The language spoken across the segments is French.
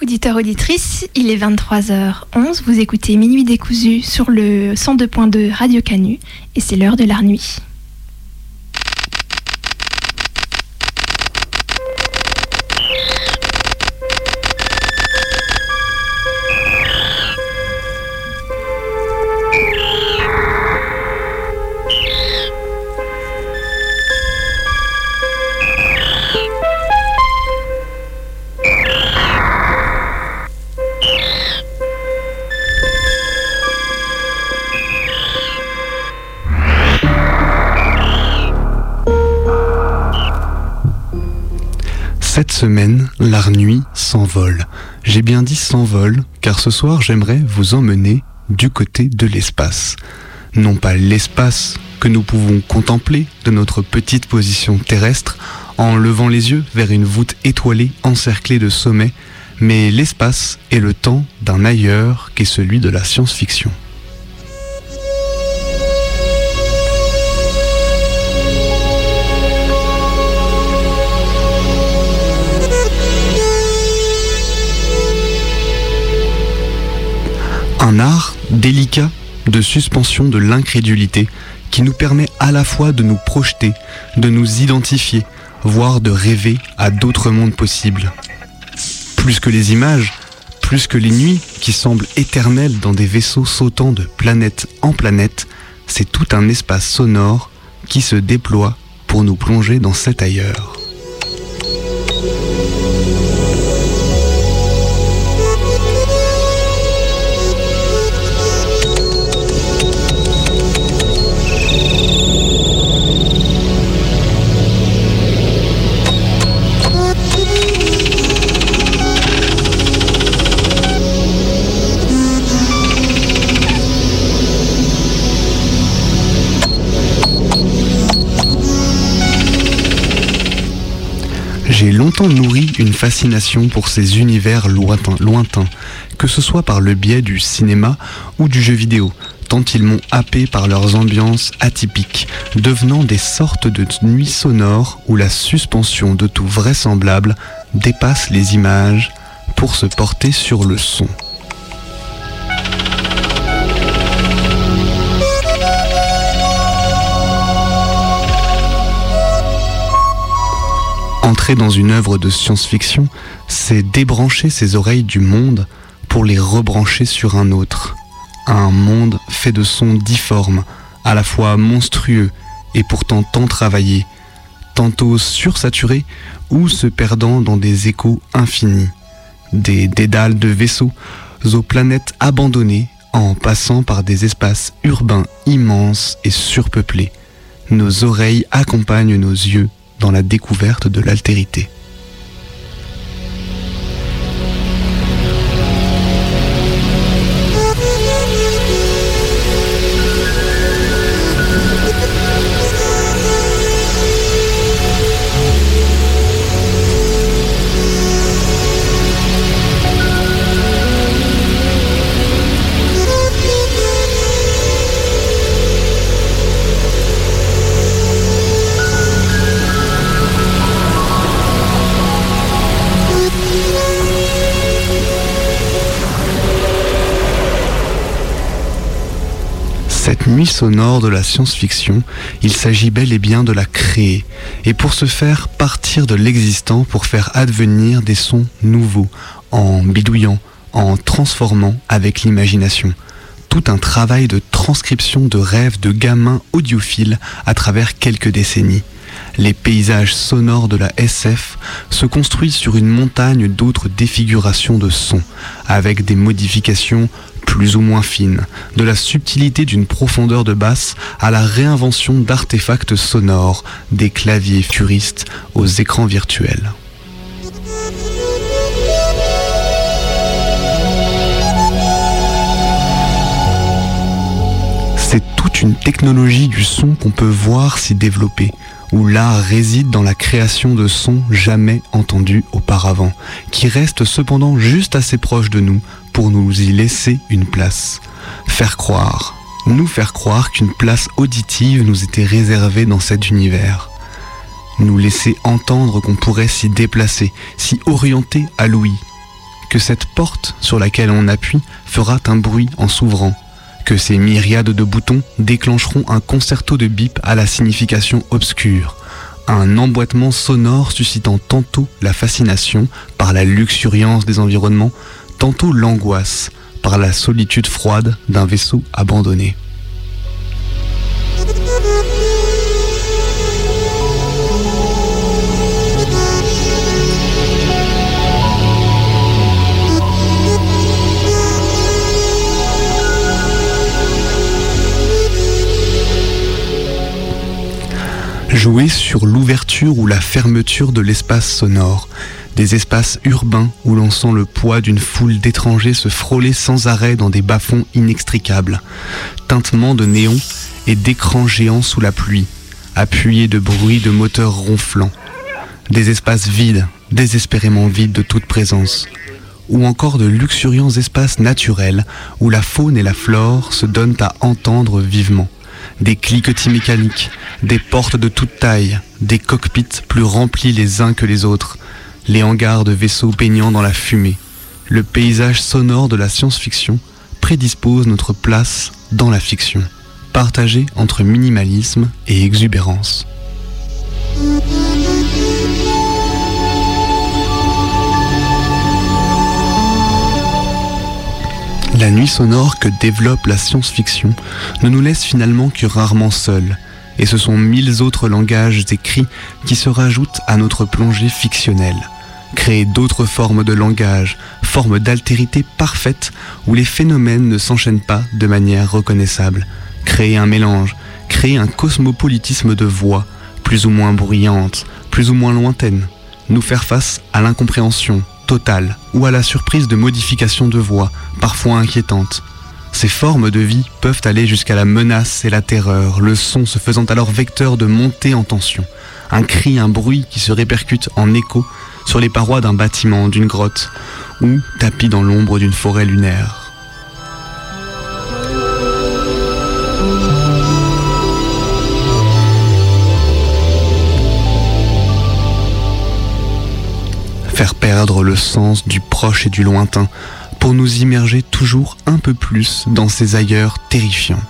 Auditeurs, auditrices, il est 23h11, vous écoutez Minuit décousu sur le 102.2 Radio Canu et c'est l'heure de la nuit. Cette semaine, l'art nuit s'envole. J'ai bien dit s'envole, car ce soir j'aimerais vous emmener du côté de l'espace. Non pas l'espace que nous pouvons contempler de notre petite position terrestre en levant les yeux vers une voûte étoilée encerclée de sommets, mais l'espace et le temps d'un ailleurs qu'est celui de la science-fiction. Un art délicat de suspension de l'incrédulité qui nous permet à la fois de nous projeter, de nous identifier, voire de rêver à d'autres mondes possibles. Plus que les images, plus que les nuits qui semblent éternelles dans des vaisseaux sautant de planète en planète, c'est tout un espace sonore qui se déploie pour nous plonger dans cet ailleurs. J'ai longtemps nourri une fascination pour ces univers lointains, que ce soit par le biais du cinéma ou du jeu vidéo, tant ils m'ont happé par leurs ambiances atypiques, devenant des sortes de nuits sonores où la suspension de tout vraisemblable dépasse les images pour se porter sur le son. Dans une œuvre de science-fiction, c'est débrancher ses oreilles du monde pour les rebrancher sur un autre. Un monde fait de sons difformes, à la fois monstrueux et pourtant tant travaillés, tantôt sursaturés ou se perdant dans des échos infinis. Des dédales de vaisseaux aux planètes abandonnées en passant par des espaces urbains immenses et surpeuplés. Nos oreilles accompagnent nos yeux dans la découverte de l'altérité. Cette nuit sonore de la science-fiction, il s'agit bel et bien de la créer, et pour ce faire partir de l'existant pour faire advenir des sons nouveaux, en bidouillant, en transformant avec l'imagination. Tout un travail de transcription de rêves de gamins audiophiles à travers quelques décennies. Les paysages sonores de la SF se construisent sur une montagne d'autres défigurations de sons, avec des modifications plus ou moins fines, de la subtilité d'une profondeur de basse à la réinvention d'artefacts sonores, des claviers furistes aux écrans virtuels. C'est toute une technologie du son qu'on peut voir s'y développer, où l'art réside dans la création de sons jamais entendus auparavant, qui restent cependant juste assez proches de nous pour nous y laisser une place. Faire croire, nous faire croire qu'une place auditive nous était réservée dans cet univers. Nous laisser entendre qu'on pourrait s'y déplacer, s'y orienter à l'ouïe, que cette porte sur laquelle on appuie fera un bruit en s'ouvrant, que ces myriades de boutons déclencheront un concerto de bip à la signification obscure, un emboîtement sonore suscitant tantôt la fascination par la luxuriance des environnements, tantôt l'angoisse par la solitude froide d'un vaisseau abandonné. Jouer sur l'ouverture ou la fermeture de l'espace sonore, des espaces urbains où l'on sent le poids d'une foule d'étrangers se frôler sans arrêt dans des bas-fonds inextricables, tintement de néons et d'écrans géants sous la pluie, appuyés de bruits de moteurs ronflants, des espaces vides, désespérément vides de toute présence, ou encore de luxuriants espaces naturels où la faune et la flore se donnent à entendre vivement des cliquetis mécaniques, des portes de toute taille, des cockpits plus remplis les uns que les autres, les hangars de vaisseaux baignant dans la fumée. Le paysage sonore de la science-fiction prédispose notre place dans la fiction, partagée entre minimalisme et exubérance. La nuit sonore que développe la science-fiction ne nous laisse finalement que rarement seuls, et ce sont mille autres langages écrits qui se rajoutent à notre plongée fictionnelle. Créer d'autres formes de langage, formes d'altérité parfaite où les phénomènes ne s'enchaînent pas de manière reconnaissable. Créer un mélange, créer un cosmopolitisme de voix, plus ou moins bruyantes, plus ou moins lointaines. Nous faire face à l'incompréhension, totale ou à la surprise de modifications de voix, parfois inquiétantes. Ces formes de vie peuvent aller jusqu'à la menace et la terreur, le son se faisant alors vecteur de montée en tension. Un cri, un bruit qui se répercute en écho sur les parois d'un bâtiment, d'une grotte, ou tapis dans l'ombre d'une forêt lunaire. Le sens du proche et du lointain pour nous immerger toujours un peu plus dans ces ailleurs terrifiants,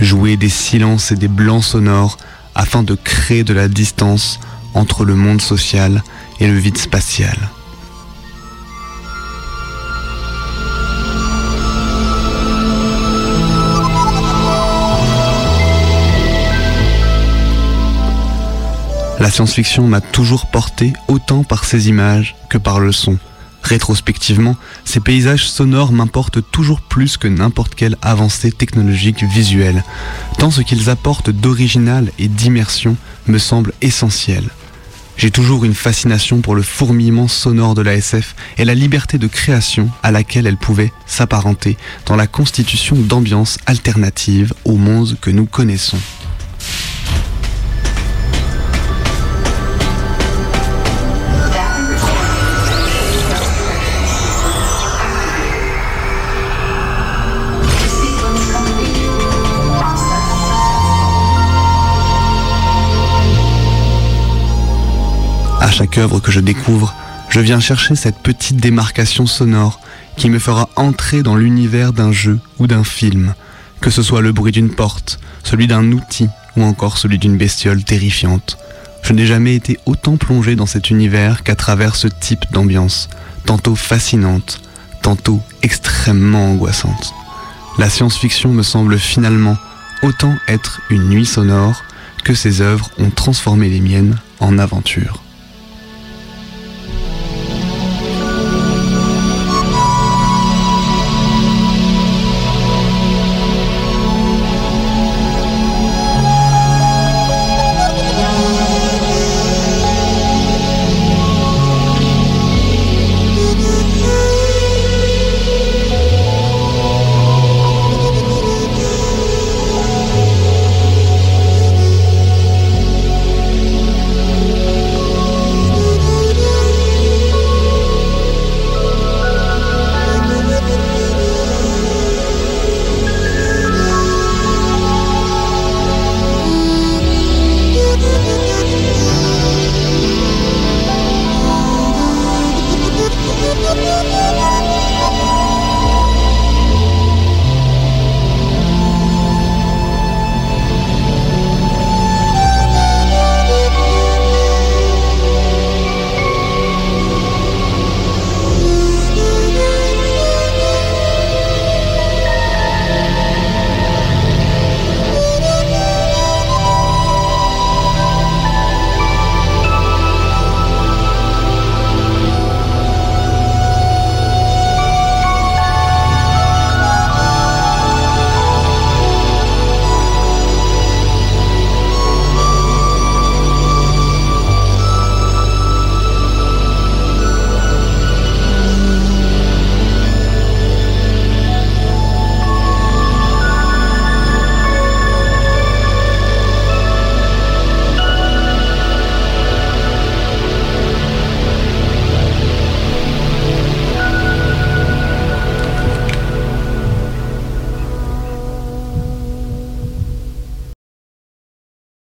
jouer des silences et des blancs sonores afin de créer de la distance entre le monde social et le vide spatial. La science-fiction m'a toujours porté autant par ses images que par le son. Rétrospectivement, ces paysages sonores m'importent toujours plus que n'importe quelle avancée technologique visuelle, tant ce qu'ils apportent d'original et d'immersion me semble essentiel. J'ai toujours une fascination pour le fourmillement sonore de la SF et la liberté de création à laquelle elle pouvait s'apparenter dans la constitution d'ambiances alternatives au monde que nous connaissons. À chaque œuvre que je découvre, je viens chercher cette petite démarcation sonore qui me fera entrer dans l'univers d'un jeu ou d'un film, que ce soit le bruit d'une porte, celui d'un outil ou encore celui d'une bestiole terrifiante. Je n'ai jamais été autant plongé dans cet univers qu'à travers ce type d'ambiance, tantôt fascinante, tantôt extrêmement angoissante. La science-fiction me semble finalement autant être une nuit sonore que ces œuvres ont transformé les miennes en aventure.